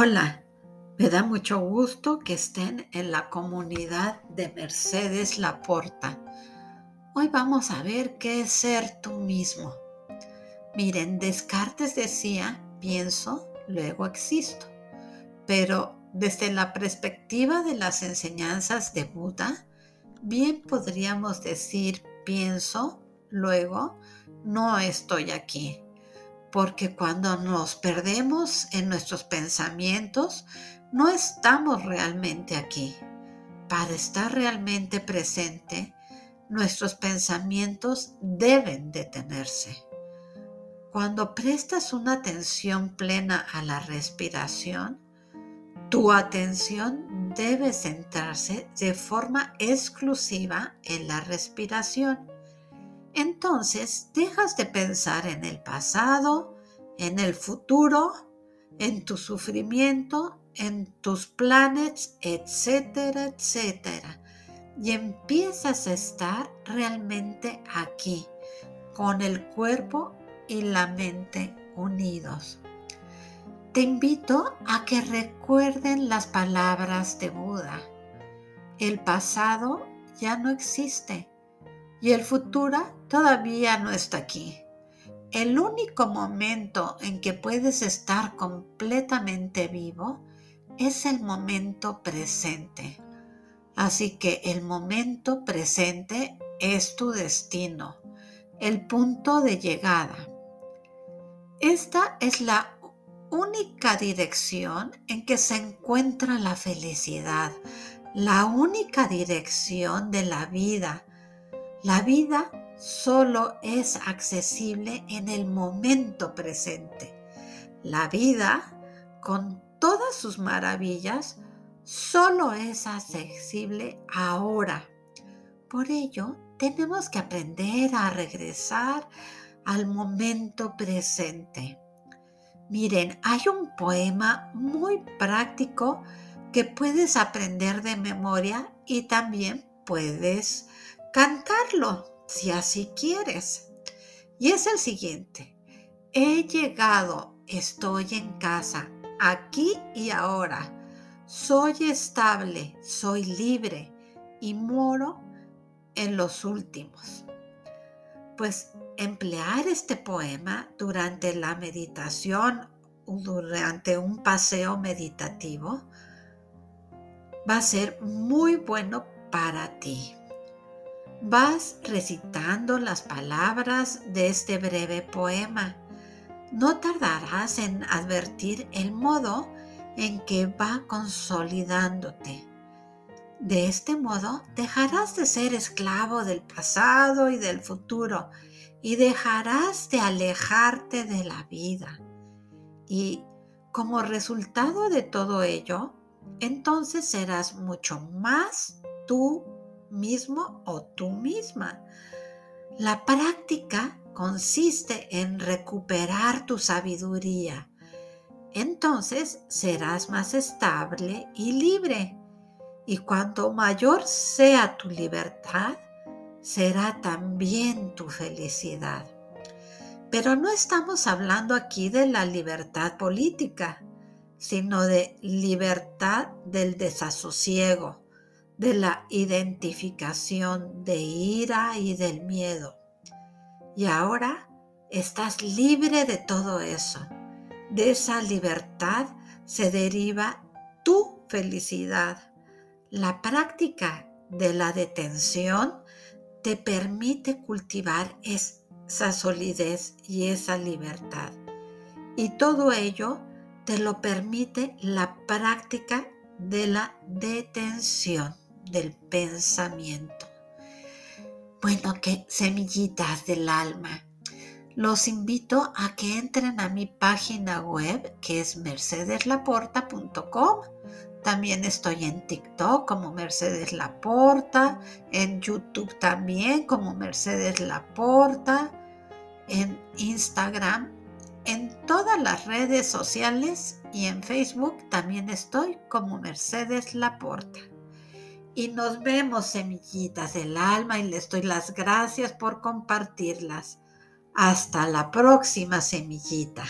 Hola, me da mucho gusto que estén en la comunidad de Mercedes Laporta. Hoy vamos a ver qué es ser tú mismo. Miren, Descartes decía, pienso, luego existo. Pero desde la perspectiva de las enseñanzas de Buda, bien podríamos decir, pienso, luego, no estoy aquí porque cuando nos perdemos en nuestros pensamientos, no estamos realmente aquí. Para estar realmente presente, nuestros pensamientos deben detenerse. Cuando prestas una atención plena a la respiración, tu atención debe centrarse de forma exclusiva en la respiración entonces dejas de pensar en el pasado, en el futuro, en tu sufrimiento, en tus planes, etcétera, etcétera. Y empiezas a estar realmente aquí, con el cuerpo y la mente unidos. Te invito a que recuerden las palabras de Buda. El pasado ya no existe y el futuro todavía no está aquí. El único momento en que puedes estar completamente vivo es el momento presente. Así que el momento presente es tu destino, el punto de llegada. Esta es la única dirección en que se encuentra la felicidad, la única dirección de la vida la vida solo es accesible en el momento presente. La vida, con todas sus maravillas, solo es accesible ahora. Por ello, tenemos que aprender a regresar al momento presente. Miren, hay un poema muy práctico que puedes aprender de memoria y también puedes cantarlo si así quieres. Y es el siguiente. He llegado, estoy en casa, aquí y ahora. Soy estable, soy libre y moro en los últimos. Pues emplear este poema durante la meditación o durante un paseo meditativo va a ser muy bueno para ti. Vas recitando las palabras de este breve poema. No tardarás en advertir el modo en que va consolidándote. De este modo dejarás de ser esclavo del pasado y del futuro y dejarás de alejarte de la vida. Y como resultado de todo ello, entonces serás mucho más tú mismo o tú misma. La práctica consiste en recuperar tu sabiduría. Entonces serás más estable y libre. Y cuanto mayor sea tu libertad, será también tu felicidad. Pero no estamos hablando aquí de la libertad política, sino de libertad del desasosiego, de la identificación de ira y del miedo. Y ahora estás libre de todo eso. De esa libertad se deriva tu felicidad. La práctica de la detención te permite cultivar esa solidez y esa libertad. Y todo ello te lo permite la práctica de la detención del pensamiento. Bueno, que semillitas del alma. Los invito a que entren a mi página web que es mercedeslaporta.com. También estoy en TikTok como Mercedes Laporta, en YouTube también como Mercedes Laporta, en Instagram, en todas las redes sociales y en Facebook también estoy como Mercedes Laporta y nos vemos, semillitas del alma, y les doy las gracias por compartirlas. Hasta la próxima semillita.